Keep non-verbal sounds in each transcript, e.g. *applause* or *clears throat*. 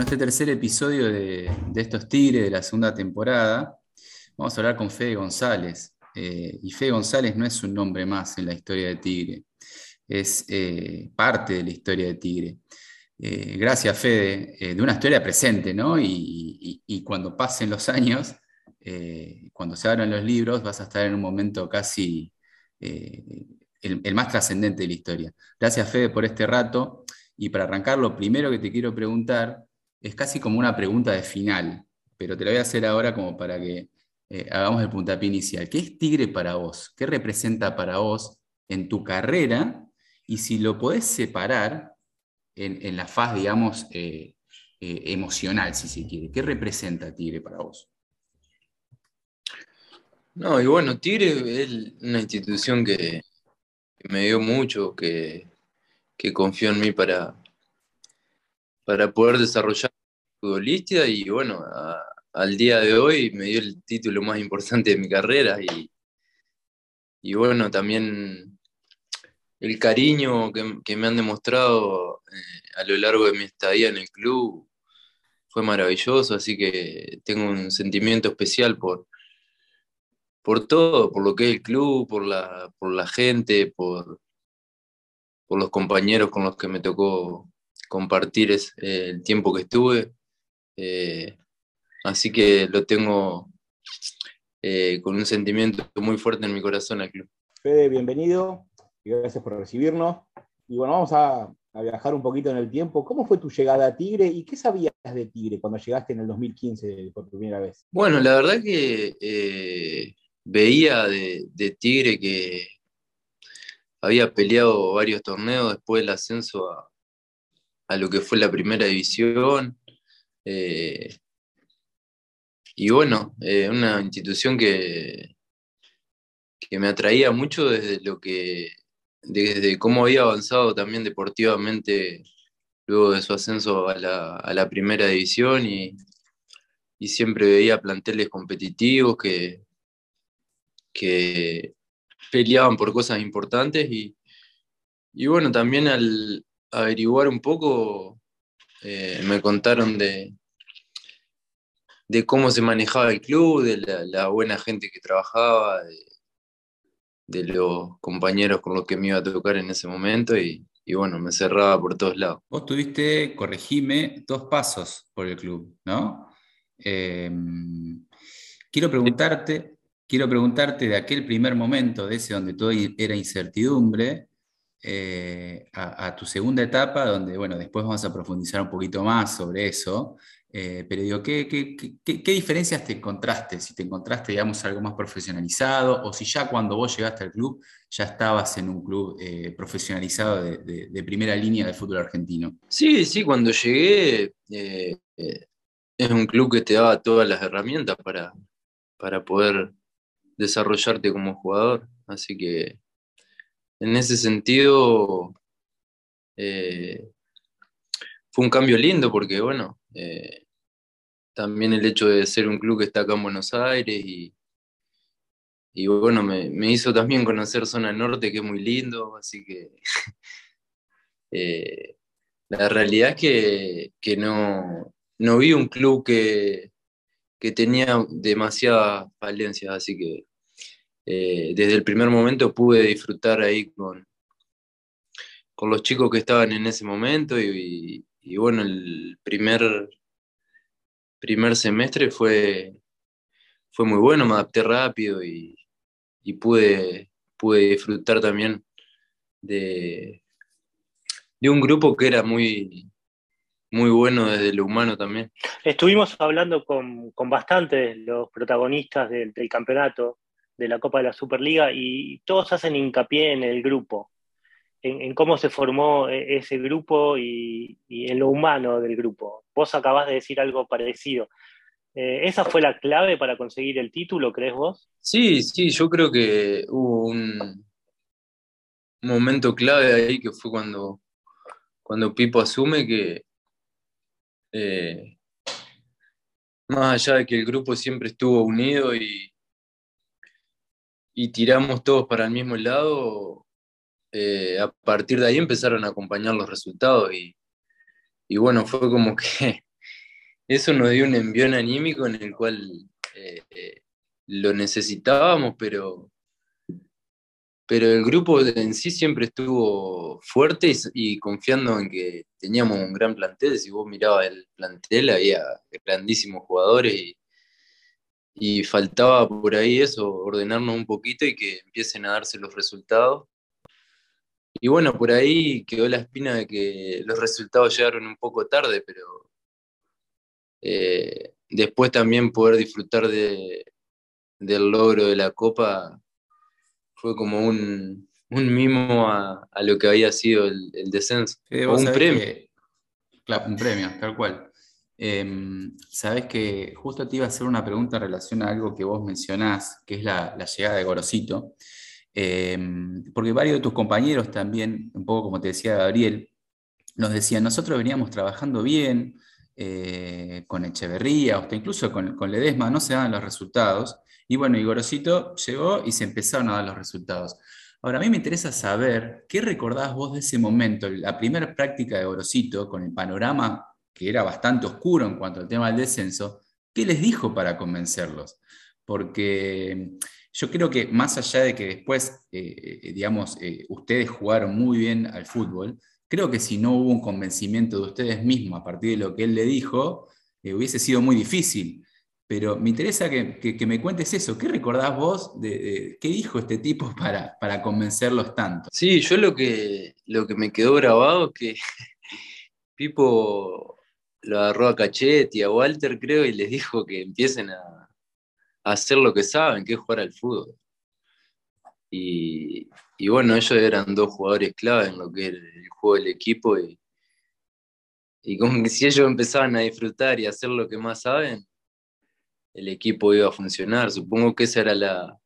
Bueno, este tercer episodio de, estos Tigres de la segunda temporada, vamos a hablar con Fede González. Eh, y Fede González no es un nombre más en la historia de Tigre, es eh, parte de la historia de Tigre. Eh, gracias, Fede, de una historia presente, ¿no? Y, cuando pasen los años, cuando se abran los libros, vas a estar en un momento casi el, más trascendente de la historia. Gracias, Fede, por este rato. Y para arrancar, lo primero que te quiero preguntar es casi como una pregunta de final, pero te la voy a hacer ahora como para que eh, hagamos el puntapié inicial. ¿Qué es Tigre para vos? ¿Qué representa para vos en tu carrera? Y si lo podés separar en, la faz, digamos, eh, eh, emocional, si se quiere. ¿Qué representa Tigre para vos? No, y bueno, Tigre es una institución que, me dio mucho, que, que confió en mí para, para poder desarrollar futbolista y bueno, al día de hoy me dio el título más importante de mi carrera y, y bueno, también el cariño que, me han demostrado eh, a lo largo de mi estadía en el club fue maravilloso, así que tengo un sentimiento especial por, por todo, por lo que es el club, por la, por la gente, por, por los compañeros con los que me tocó compartir es, eh, el tiempo que estuve. Eh, así que lo tengo eh, con un sentimiento muy fuerte en mi corazón al club. Fede, bienvenido y gracias por recibirnos. Y bueno, vamos a, viajar un poquito en el tiempo. ¿Cómo fue tu llegada a Tigre y qué sabías de Tigre cuando llegaste en el 2015 por primera vez? Bueno, la verdad que veía de, de, Tigre que había peleado varios torneos después del ascenso a, a lo que fue la primera división. Eh, y bueno, eh, una institución que, que me atraía mucho desde lo que, desde cómo había avanzado también deportivamente luego de su ascenso a la, primera división y, siempre veía planteles competitivos que, que peleaban por cosas importantes y, y bueno, también al, averiguar un poco, eh, me contaron de, de cómo se manejaba el club, de la, buena gente que trabajaba, de, los compañeros con los que me iba a tocar en ese momento y, bueno, me cerraba por todos lados. Vos tuviste, corregime, dos pasos por el club, ¿no? Em, quiero preguntarte, quiero preguntarte de aquel primer momento, de ese donde todo era incertidumbre, eh, a, tu segunda etapa, donde, bueno, después vamos a profundizar un poquito más sobre eso, eh, pero digo, ¿qué, qué, diferencias te encontraste? Si te encontraste, digamos, algo más profesionalizado, o si ya cuando vos llegaste al club, ya estabas en un club eh, profesionalizado de, primera línea del fútbol argentino. Sí, sí, cuando llegué, es un club que te daba todas las herramientas para, para poder desarrollarte como jugador, así que en ese sentido, eh, fue un cambio lindo porque, bueno, eh, también el hecho de ser un club que está acá en Buenos Aires y, y bueno, me, hizo también conocer Zona Norte, que es muy lindo, así que *laughs* eh, la realidad es que, no, no, vi un club que, que tenía demasiadas falencias, así que eh, desde el primer momento pude disfrutar ahí con, con los chicos que estaban en ese momento y, bueno, el primer, primer semestre fue, fue muy bueno, me adapté rápido y, pude, pude disfrutar también de, de un grupo que era muy, muy bueno desde lo humano también. Estuvimos hablando con, con bastantes los protagonistas del campeonato, de la Copa de la Superliga y todos hacen hincapié en el grupo, en, cómo se formó e, ese grupo y, en lo humano del grupo. Vos acabás de decir algo parecido. Eh, ¿Esa fue la clave para conseguir el título, crees vos? Sí, sí, yo creo que hubo un momento clave ahí que fue cuando, cuando Pipo asume que eh, más allá de que el grupo siempre estuvo unido y, y tiramos todos para el mismo lado, eh, a partir de ahí empezaron a acompañar los resultados y, bueno, fue como que *laughs* eso nos dio un envión anímico en el cual eh, lo necesitábamos, pero, pero el grupo en sí siempre estuvo fuerte y, confiando en que teníamos un gran plantel. Si vos mirabas el plantel, había grandísimos jugadores y, y faltaba por ahí eso, ordenarnos un poquito y que empiecen a darse los resultados. Y bueno, por ahí quedó la espina de que los resultados llegaron un poco tarde, pero eh, después también poder disfrutar de, del logro de la Copa fue como un, mimo a, lo que había sido el, descenso. un premio. claro, un premio, tal cual. Em, Sabes que justo te iba a hacer una pregunta en relación a algo que vos mencionás, que es la, llegada de Gorosito. Em, porque varios de tus compañeros también, un poco como te decía Gabriel, nos decían, nosotros veníamos trabajando bien eh, con Echeverría, o incluso con, con, Ledesma, no se daban los resultados. Y bueno, y Gorosito llegó y se empezaron a dar los resultados. Ahora, a mí me interesa saber, ¿qué recordás vos de ese momento, la primera práctica de Gorosito, con el panorama que era bastante oscuro en cuanto al tema del descenso, ¿qué les dijo para convencerlos? Porque yo creo que más allá de que después, eh, eh, digamos, eh, ustedes jugaron muy bien al fútbol, creo que si no hubo un convencimiento de ustedes mismos a partir de lo que él le dijo, hubiese sido muy difícil. Pero me interesa que, me cuentes eso. ¿Qué recordás vos de, qué dijo este tipo *laughs* para, para convencerlos tanto? Sí, yo lo que, lo que me quedó grabado es que *laughs* Pipo lo agarró a Cachetti, a Walter, creo, y les dijo que empiecen a, hacer lo que saben, que es jugar al fútbol. Y, bueno, ellos eran dos jugadores clave en lo que era el juego del equipo y, y como que si ellos empezaban a disfrutar y a hacer lo que más saben, el equipo iba a funcionar. Supongo que esa era la,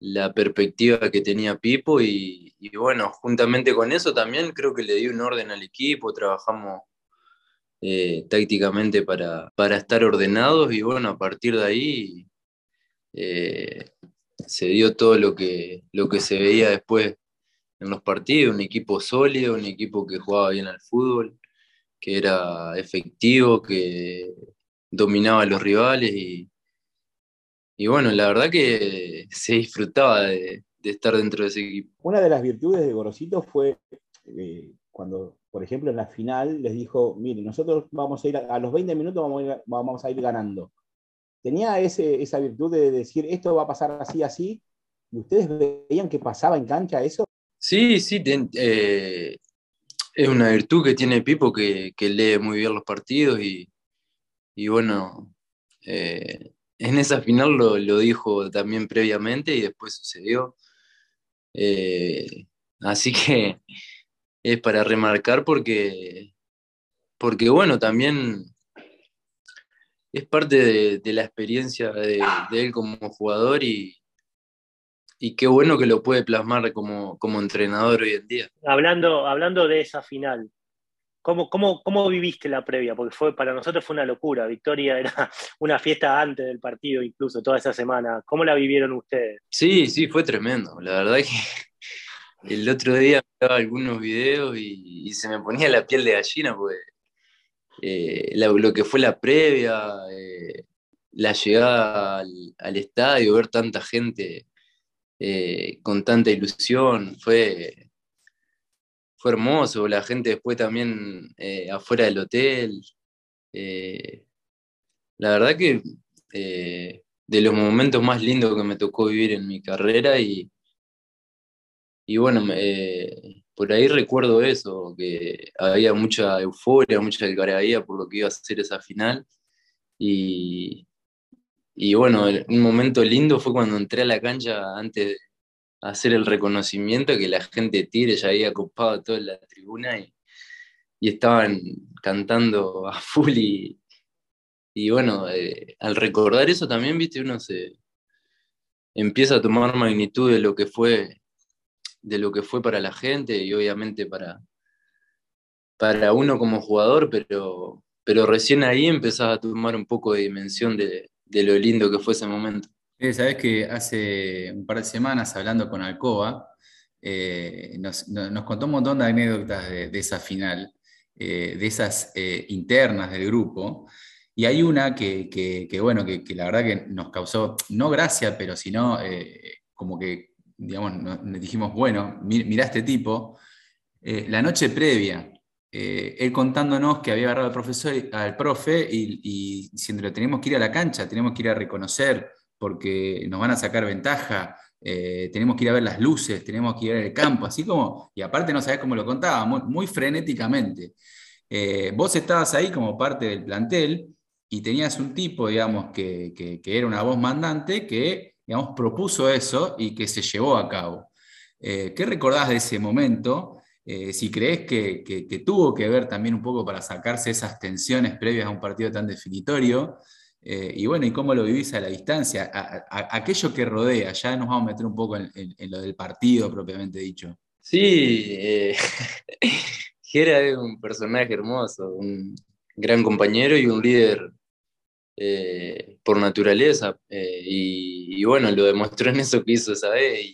la perspectiva que tenía Pipo y, y, bueno, juntamente con eso también creo que le dio un orden al equipo, trabajamos eh, tácticamente para, estar ordenados y bueno, a partir de ahí eh, se dio todo lo que, lo que se veía después en los partidos, un equipo sólido, un equipo que jugaba bien al fútbol, que era efectivo, que dominaba a los rivales y, y bueno, la verdad que se disfrutaba de, estar dentro de ese equipo. Una de las virtudes de Gorosito fue eh, cuando por ejemplo, en la final les dijo, mire, nosotros vamos a ir a, los 20 minutos vamos a ir, ganando. Tenía ese, esa virtud de decir, esto va a pasar así, así, y ustedes veían que pasaba en cancha eso. Sí, sí, eh, es una virtud que tiene Pipo que, lee muy bien los partidos y, bueno, eh, en esa final lo, dijo también previamente y después sucedió. Eh, así que es para remarcar porque, porque bueno, también es parte de, la experiencia de, él como jugador y, y qué bueno que lo puede plasmar como, como entrenador hoy en día. Hablando, hablando de esa final, ¿cómo, cómo, cómo viviste la previa? Porque fue, para nosotros fue una locura. Victoria era *laughs* una fiesta antes del partido, incluso toda esa semana. ¿Cómo la vivieron ustedes? Sí, sí, fue tremendo. La verdad que el otro día miraba algunos videos y, se me ponía la piel de gallina, porque eh, lo que fue la previa, eh, la llegada al, estadio, ver tanta gente eh, con tanta ilusión, fue, fue hermoso. La gente después también afuera del hotel. la verdad que de los momentos más lindos que me tocó vivir en mi carrera y, y bueno, por ahí recuerdo eso, que había mucha euforia, mucha algarabía por lo que iba a ser esa final. Y, y bueno, un momento lindo fue cuando entré a la cancha antes de hacer el reconocimiento, que la gente de Tigre ya había ocupado toda la tribuna y, y estaban cantando a *laughs* full. Y, y bueno, eh, al recordar eso también, viste, uno se empieza a tomar magnitud de lo que fue de lo que fue para la gente y obviamente para, para uno como jugador, pero, pero recién ahí empezaba a tomar un poco de dimensión de, lo lindo que fue ese momento. Sabes que hace un par de semanas hablando con Alcoba, eh, nos, contó un montón de anécdotas de, esa final. de esas internas del grupo. Y hay una que, bueno, que, la verdad que nos causó, no gracia, pero sino como que, digamos, dijimos, bueno, mira este tipo, la noche previa, él contándonos que había agarrado al profesor, al profe y, y diciéndole, tenemos que ir a la cancha, tenemos que ir a reconocer porque nos van a sacar ventaja, eh, tenemos que ir a ver las luces, tenemos que ir al campo, así como, y aparte no sabés cómo lo contaba, muy, frenéticamente. Eh, vos estabas ahí como parte del plantel y tenías un tipo, digamos, que, era una voz mandante que, digamos, propuso eso y que se llevó a cabo. Eh, ¿Qué recordás de ese momento? si crees que, tuvo que ver también un poco para sacarse esas tensiones previas a un partido tan definitorio, eh, y bueno, ¿y cómo lo vivís a la distancia? aquello que rodea, ya nos vamos a meter un poco en, lo del partido propiamente dicho. Sí, eh, *laughs* es un personaje hermoso, un gran compañero y un líder eh, por naturaleza. y, bueno, lo demostró en eso que hizo esa vez.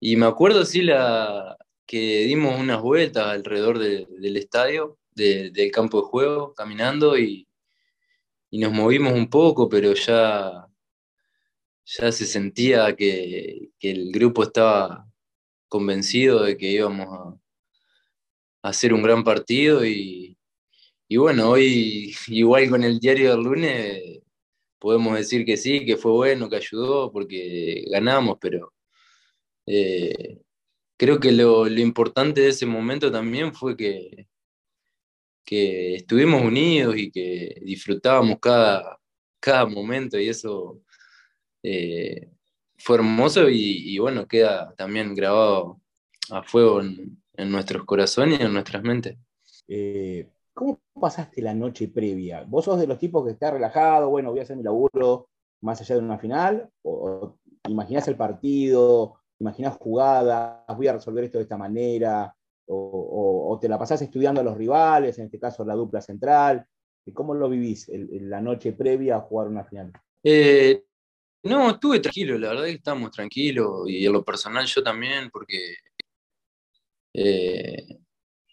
Y, me acuerdo, sí, la, que dimos unas vueltas alrededor del estadio, del campo de juego, caminando y y nos movimos un poco, pero ya, ya se sentía que, el grupo estaba convencido de que íbamos a, hacer un gran partido y, bueno, hoy igual con el diario del lunes podemos decir que sí, que fue bueno, que ayudó porque ganamos, pero eh, creo que lo, lo, importante de ese momento también fue que, que estuvimos unidos y que disfrutábamos cada, cada momento y eso eh, fue hermoso y, bueno, queda también grabado a fuego en, nuestros corazones y en nuestras mentes. Eh, ¿Cómo pasaste la noche previa? ¿Vos sos de los tipos que está relajado, bueno, voy a hacer mi laburo más allá de una final? ¿O, imaginás el partido? ¿Imaginás jugadas? ¿Voy a resolver esto de esta manera? o, te la pasás estudiando a los rivales, en este caso la dupla central? ¿Cómo lo vivís la noche previa a jugar una final? Eh, no, estuve tranquilo, la verdad es que estábamos tranquilos y en lo personal yo también, porque eh,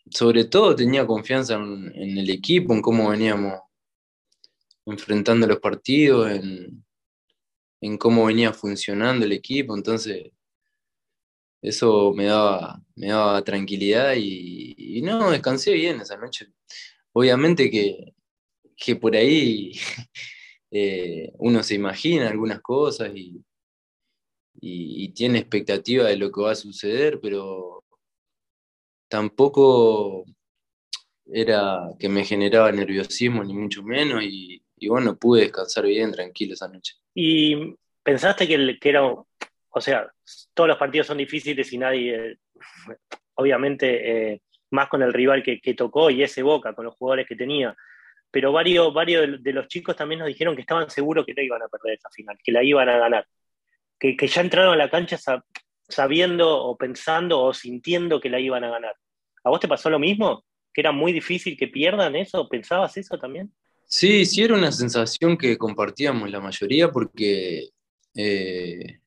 sobre todo tenía confianza en, el equipo, en cómo veníamos enfrentando los partidos, en, en cómo venía funcionando el equipo, entonces eso me daba, me daba tranquilidad y, no, descansé bien esa noche. Obviamente que, por ahí *laughs* eh, uno se imagina algunas cosas y, tiene expectativa de lo que va a suceder, pero tampoco era que me generaba nerviosismo, ni mucho menos, y, bueno, pude descansar bien, tranquilo esa noche. ¿Y pensaste que, que era o sea, todos los partidos son difíciles y nadie, obviamente, eh, más con el rival que, tocó y ese Boca, con los jugadores que tenía. Pero varios, varios de los chicos también nos dijeron que estaban seguros que no iban a perder esa final, que la iban a ganar. Que, ya entraron a la cancha sabiendo o pensando o sintiendo que la iban a ganar. ¿A vos te pasó lo mismo? ¿Que era muy difícil que pierdan eso? ¿Pensabas eso también? Sí, sí, era una sensación que compartíamos la mayoría porque eh,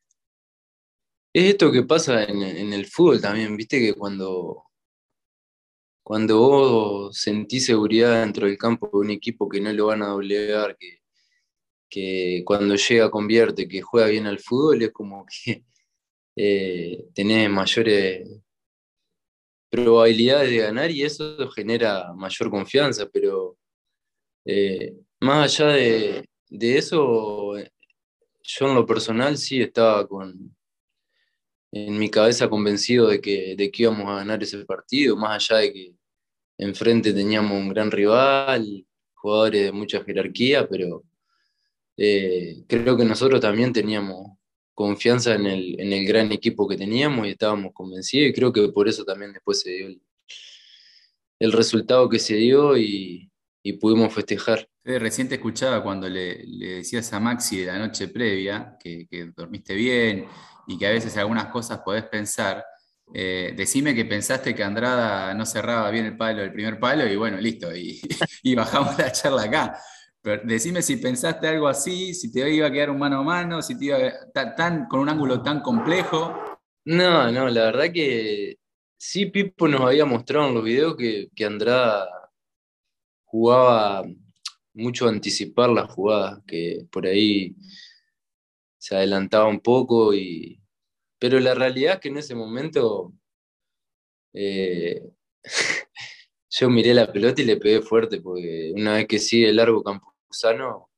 es esto que pasa en, el fútbol también, viste que cuando, cuando vos sentís seguridad dentro del campo de un equipo que no lo van a doblegar, que, que cuando llega convierte, que juega bien al fútbol, es como que eh, tenés mayores probabilidades de ganar y eso genera mayor confianza, pero eh, más allá de, de, eso, yo en lo personal sí estaba con, en mi cabeza convencido de que, de que íbamos a ganar ese partido, más allá de que enfrente teníamos un gran rival, jugadores de mucha jerarquía, pero eh, creo que nosotros también teníamos confianza en el, en el, gran equipo que teníamos y estábamos convencidos y creo que por eso también después se dio el, resultado que se dio y, y pudimos festejar. Reciente escuchaba cuando le, le, decías a Maxi de la noche previa que, que dormiste bien y que a veces algunas cosas podés pensar. Eh, decime que pensaste que Andrada no cerraba bien el palo, el primer palo, y bueno, listo, y, *laughs* bajamos la charla acá. Pero decime si pensaste algo así, si te iba a quedar un mano a mano, si te iba a, tan, con un ángulo tan complejo. No, no, la verdad que sí, Pipo nos había mostrado en los videos que, que Andrada jugaba mucho anticipar las jugadas, que por ahí se adelantaba un poco, y... pero la realidad es que en ese momento eh, *laughs* yo miré la pelota y le pegué fuerte, porque una vez que sigue el largo Campuzano,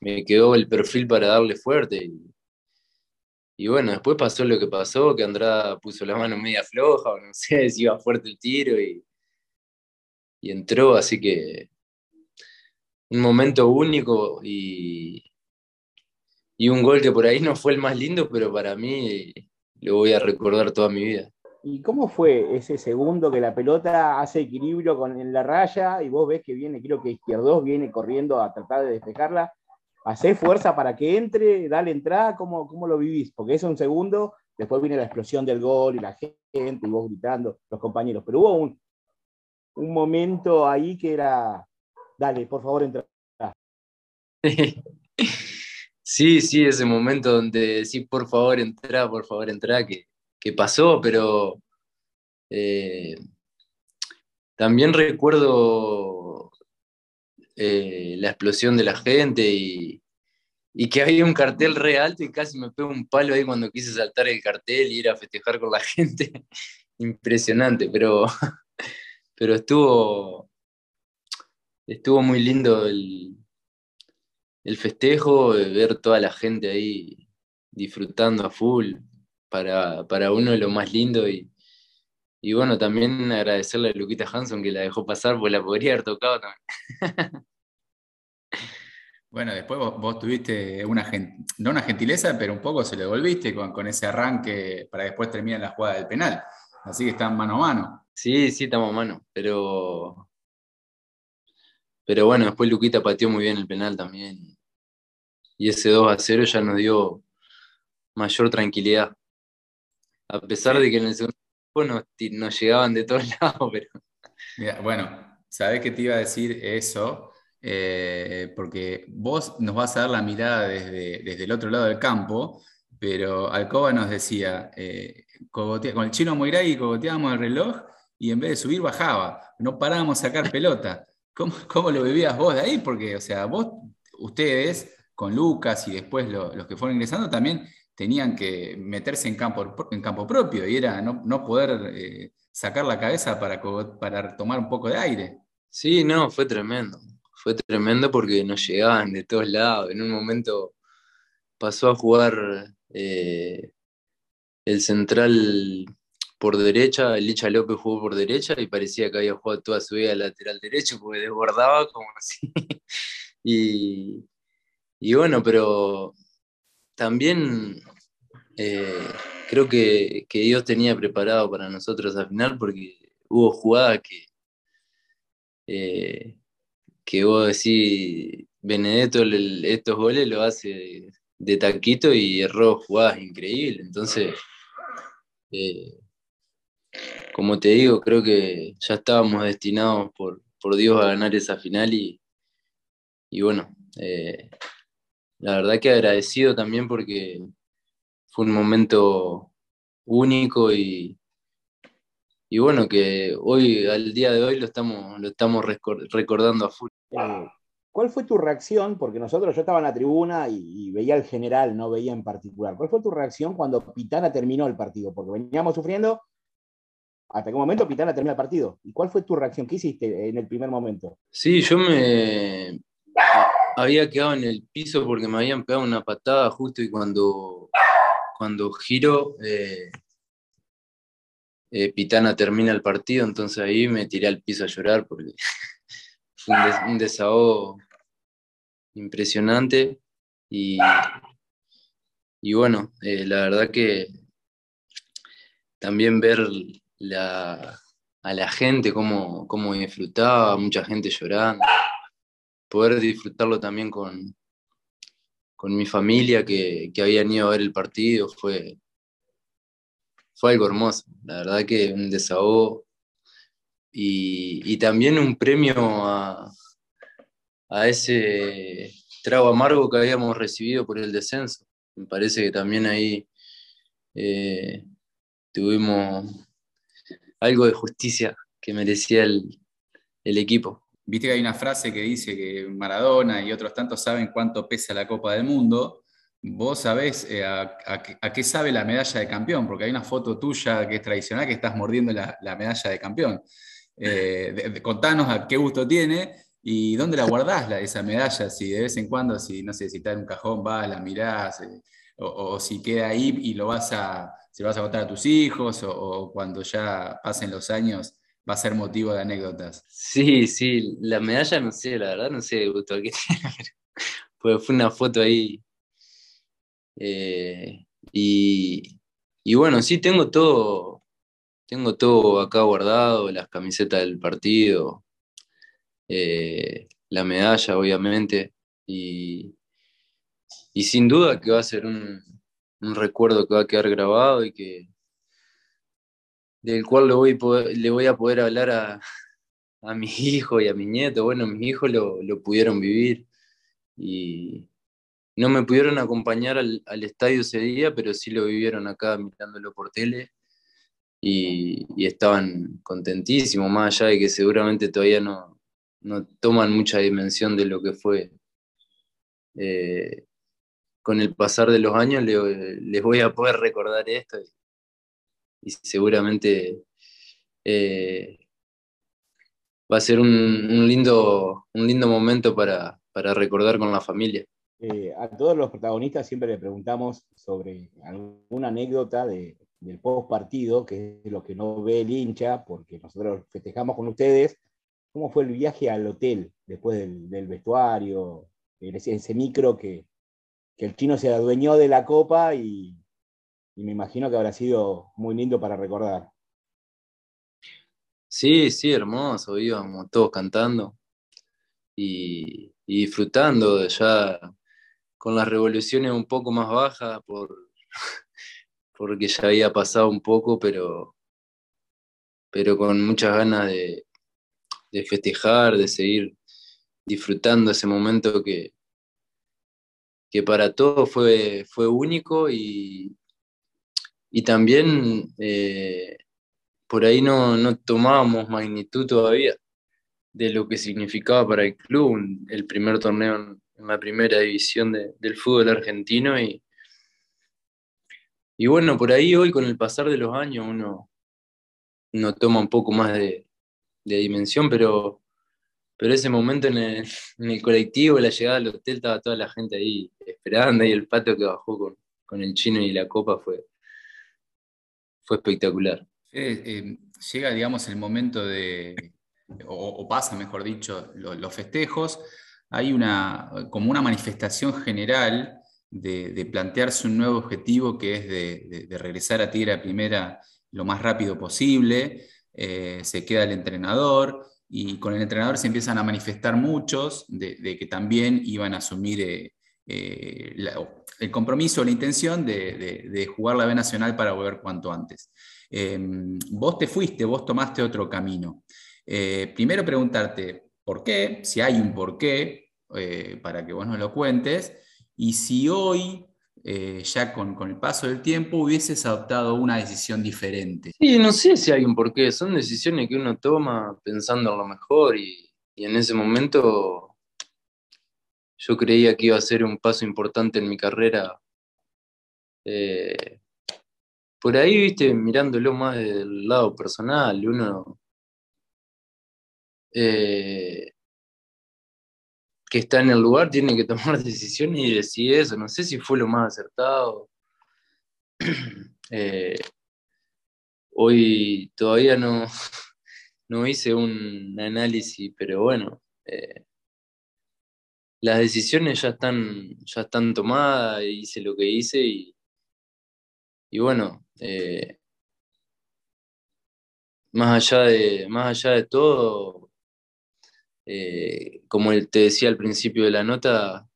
me quedó el perfil para darle fuerte. Y, y, bueno, después pasó lo que pasó, que Andrada puso la mano media floja, o no sé *laughs* si iba fuerte el tiro y, y entró, así que un momento único y, y un gol que por ahí no fue el más lindo, pero para mí lo voy a recordar toda mi vida. ¿Y cómo fue ese segundo que la pelota hace equilibrio con, en la raya y vos ves que viene, creo que Izquierdos viene corriendo a tratar de despejarla? ¿Hacé fuerza para que entre? ¿Dale entrada? ¿Cómo, ¿Cómo lo vivís? Porque es un segundo, después viene la explosión del gol y la gente y vos gritando, los compañeros. Pero hubo un, un momento ahí que era, dale, por favor, entra. *laughs* Sí, sí, ese momento donde sí, por favor, entra, por favor, entra, que, pasó, pero eh, también recuerdo eh, la explosión de la gente y, que había un cartel re alto y casi me pegó un palo ahí cuando quise saltar el cartel y ir a festejar con la *laughs* gente. Impresionante, pero, pero estuvo, estuvo muy lindo el, el festejo, ver toda la gente ahí disfrutando a full, para, para uno lo más lindo y, y bueno, también agradecerle a Luquita Hanson que la dejó pasar, porque la podría haber tocado también. *laughs* Bueno, después vos, tuviste una, no una gentileza, pero un poco se le volviste con, con ese arranque para después terminar la jugada del penal. Así que están mano a mano. Sí, sí, estamos a mano, pero. Pero bueno, después Luquita pateó muy bien el penal también y ese 2 a 0 ya nos dio mayor tranquilidad. A pesar de que en el segundo tiempo nos, llegaban de todos *laughs* lados, pero... bueno, sabés que te iba a decir eso, eh, porque vos nos vas a dar la mirada desde, desde el otro lado del campo, pero Alcoba nos decía, eh, con el chino Moiray cogoteábamos el reloj y en vez de subir bajaba, no parábamos a sacar *laughs* pelota. ¿Cómo, ¿Cómo, lo vivías vos de ahí? Porque, o sea, vos, ustedes con Lucas y después los que fueron ingresando también tenían que meterse en campo, en campo propio y era no, poder eh, sacar la cabeza para, para tomar un poco de aire. Sí, no, fue tremendo. Fue tremendo porque nos llegaban de todos lados. En un momento pasó a jugar eh, el central por derecha, Licha López jugó por derecha y parecía que había jugado toda su vida lateral derecho porque desbordaba como *laughs* así. y, y bueno, pero también eh, creo que, Dios tenía preparado para nosotros al final porque hubo jugadas que, eh, que vos decís, Benedetto estos goles lo hace de, taquito y erró jugadas increíbles. Entonces, eh, como te digo, creo que ya estábamos destinados por, Dios a ganar esa final y, y bueno, la verdad que agradecido también porque fue un momento único y, y bueno, que hoy, al día de hoy, lo estamos, lo estamos recordando a full. Eh, ¿Cuál fue tu reacción? Porque nosotros, yo estaba en la tribuna y, veía al general, no veía en particular. ¿Cuál fue tu reacción cuando Pitana terminó el partido? Porque veníamos sufriendo, hasta qué momento Pitana terminó el partido. ¿Y cuál fue tu reacción? ¿Qué hiciste en el primer momento? Sí, yo me, había quedado en el piso porque me habían pegado una patada justo y cuando, cuando giro, eh, eh, Pitana termina el partido, entonces ahí me tiré al piso a llorar porque *laughs* fue un, desahogo impresionante. Y, y bueno, eh, la verdad que también ver a la gente cómo, cómo disfrutaba, mucha gente llorando poder disfrutarlo también con, con mi familia que, que, habían ido a ver el partido fue, fue algo hermoso. La verdad que un desahogo y, también un premio a, a, ese trago amargo que habíamos recibido por el descenso. Me parece que también ahí eh, tuvimos algo de justicia que merecía el, equipo. Viste que hay una frase que dice que Maradona y otros tantos saben cuánto pesa la Copa del Mundo. Vos sabés eh, a, qué sabe la medalla de campeón, porque hay una foto tuya que es tradicional que estás mordiendo la, medalla de campeón. Eh, contanos a qué gusto tiene y dónde la guardás la, esa medalla, si de vez en cuando, si no sé, si está en un cajón, vas, la mirás, eh, o, si queda ahí y lo vas a, se lo vas a contar a tus hijos, o, cuando ya pasen los años va a ser motivo de anécdotas. Sí, sí, la medalla no sé, la verdad no sé gusto qué *laughs* pues fue una foto ahí. Eh, y, y bueno, sí, tengo todo, tengo todo acá guardado, las camisetas del partido, eh, la medalla, obviamente, y, y, sin duda que va a ser un, un, recuerdo que va a quedar grabado y que del cual le voy, le voy a poder hablar a, a mis hijos y a mi nieto. Bueno, mis hijos lo, lo pudieron vivir y no me pudieron acompañar al, al, estadio ese día, pero sí lo vivieron acá mirándolo por tele y, y estaban contentísimos, más allá de que seguramente todavía no, no toman mucha dimensión de lo que fue. Eh, con el pasar de los años les voy a poder recordar esto seguramente eh, va a ser un, lindo, un lindo momento para, recordar con la familia. Eh, a todos los protagonistas siempre le preguntamos sobre alguna anécdota del post partido, que es lo que no ve el hincha, porque nosotros festejamos con ustedes, cómo fue el viaje al hotel después del, vestuario, ese, ese micro que, el chino se adueñó de la copa y, me imagino que habrá sido muy lindo para recordar. Sí, sí, hermoso, íbamos todos cantando y, disfrutando ya con las revoluciones un poco más bajas por, *laughs* porque ya había pasado un poco, pero, pero con muchas ganas de, de festejar, de seguir disfrutando ese momento que, que para todos fue, fue único y, y también eh, por ahí no, no, tomábamos magnitud todavía de lo que significaba para el club el primer torneo en, la primera división del fútbol argentino y, y bueno, por ahí hoy con el pasar de los años uno, uno toma un poco más de, de dimensión, pero, pero ese momento en el, en el, colectivo, la llegada al hotel, estaba toda la gente ahí esperando y el patio que bajó con, con el chino y la copa fue, fue espectacular. Eh, llega, digamos, el momento de, o, pasa, mejor dicho, los festejos, hay una, como una manifestación general de, plantearse un nuevo objetivo que es de, regresar a Tigre a primera lo más rápido posible, eh, se queda el entrenador y con el entrenador se empiezan a manifestar muchos de, que también iban a asumir eh, eh, el compromiso, la intención de, jugar la B Nacional para volver cuanto antes. Em, vos te fuiste, vos tomaste otro camino. primero preguntarte por qué, si hay un por qué, para que vos nos lo cuentes, y si hoy eh, ya con, el paso del tiempo hubieses adoptado una decisión diferente? Sí, no sé si hay un porqué, son decisiones que uno toma pensando en lo mejor y, en ese momento yo creía que iba a ser un paso importante en mi carrera. Eh, por ahí, viste, mirándolo más del lado personal, uno eh, que está en el lugar tiene que tomar *laughs* decisiones y decir eso. No sé si fue lo más acertado. *clears throat* Eh, hoy todavía no, *laughs* no hice un análisis, pero bueno, las decisiones ya están, ya están tomadas, hice lo que hice y, y bueno, eh, más, allá de, más allá de todo, eh, como te decía al principio de la nota,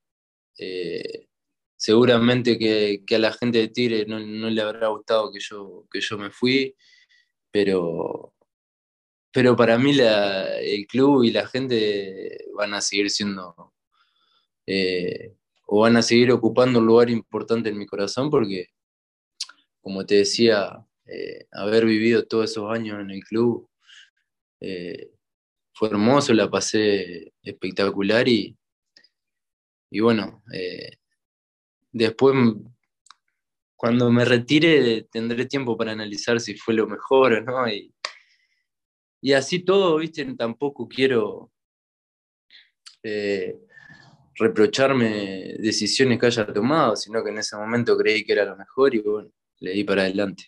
eh, seguramente que, a la gente de Tigre no, le habrá gustado que yo, que yo me fui, pero, pero para mí el club y la gente van a seguir siendo, eh, o van a seguir ocupando un lugar importante en mi corazón porque, como te decía, eh, haber vivido todos esos años en el club eh, fue hermoso, la pasé espectacular y, y bueno, después cuando me retire tendré tiempo para analizar si fue lo mejor o no. Y, y así todo, viste, tampoco quiero reprocharme decisiones que haya tomado, sino que en ese momento creí que era lo mejor y bueno, le di para adelante.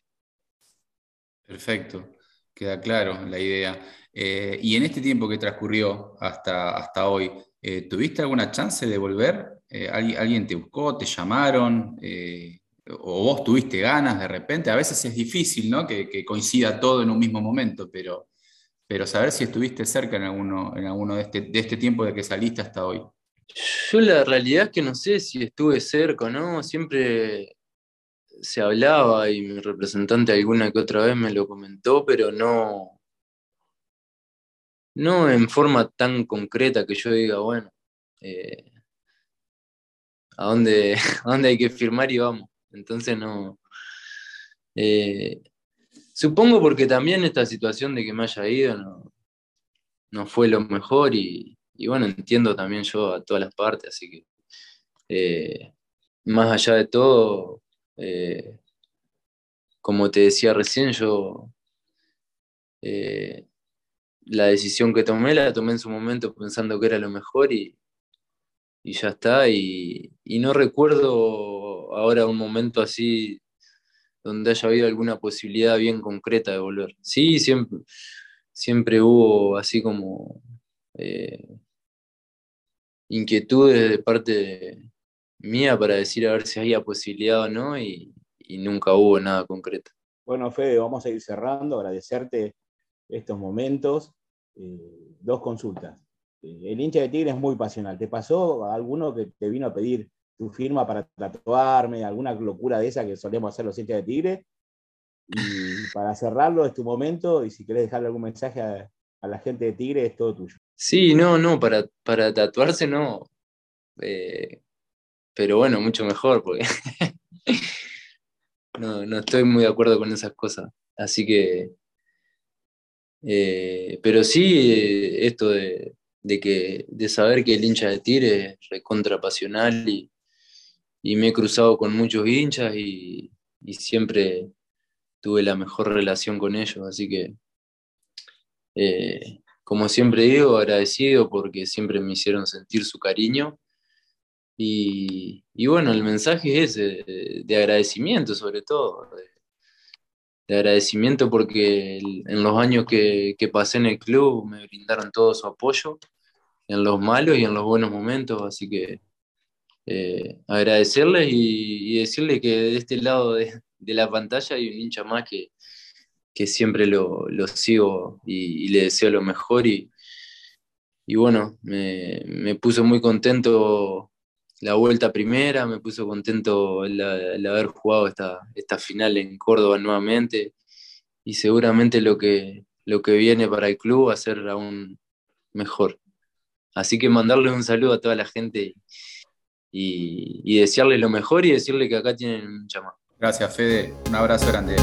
Perfecto, queda claro la idea. Eh, y en este tiempo que transcurrió hasta, hasta hoy, eh, ¿tuviste alguna chance de volver? Eh, ¿Alguien te buscó, te llamaron? ¿O vos tuviste ganas de repente? A veces es difícil, ¿no? Que, coincida todo en un mismo momento, pero, pero saber si estuviste cerca en alguno, en alguno de, este, de este tiempo de que saliste hasta hoy. Yo la realidad es que no sé si estuve cerca no, siempre se hablaba y mi representante alguna que otra vez me lo comentó, pero no, no en forma tan concreta que yo diga, bueno, eh, ¿a, dónde, *laughs* dónde hay que firmar y vamos? Entonces no. Eh, supongo porque también esta situación de que me haya ido no, no fue lo mejor y, y bueno, entiendo también yo a todas las partes, así que eh, más allá de todo, eh, como te decía recién, yo eh, la decisión que tomé la tomé en su momento pensando que era lo mejor y, y ya está. Y, y, no recuerdo ahora un momento así donde haya habido alguna posibilidad bien concreta de volver. Sí, siempre, siempre hubo así como inquietudes de parte mía para decir a ver si había posibilidad o no y, nunca hubo nada concreto. Bueno, Fede, vamos a ir cerrando, agradecerte estos momentos. Eh, dos consultas. Eh, el hincha de Tigre es muy pasional. ¿Te pasó alguno que te vino a pedir tu firma para tatuarme, alguna locura de esa que solemos hacer los hinchas de Tigre? Y para cerrarlo, es tu momento y si querés dejarle algún mensaje a, a la gente de Tigre, es todo tuyo. Sí, no, no, para, para tatuarse no. Eh, pero bueno, mucho mejor, porque *laughs* no, no estoy muy de acuerdo con esas cosas. Así que, eh, pero sí, eh, esto de, que, de saber que el hincha de Tigre es recontra pasional y, me he cruzado con muchos hinchas y, y, siempre tuve la mejor relación con ellos, así que como siempre digo, agradecido porque siempre me hicieron sentir su cariño. Y, bueno, el mensaje es de, agradecimiento sobre todo, de, agradecimiento porque en los años que, pasé en el club me brindaron todo su apoyo, en los malos y en los buenos momentos, así que eh, agradecerles y, decirles que de este lado de, de la pantalla hay un hincha más que, que siempre lo, sigo y, le deseo lo mejor. Y, y bueno, me, puso muy contento la vuelta primera, me puso contento el, haber jugado esta, esta final en Córdoba nuevamente y seguramente lo que, lo que viene para el club va a ser aún mejor. Así que mandarle un saludo a toda la gente y, y desearles lo mejor y decirle que acá tienen un chamán. Gracias, Fede. Un abrazo grande.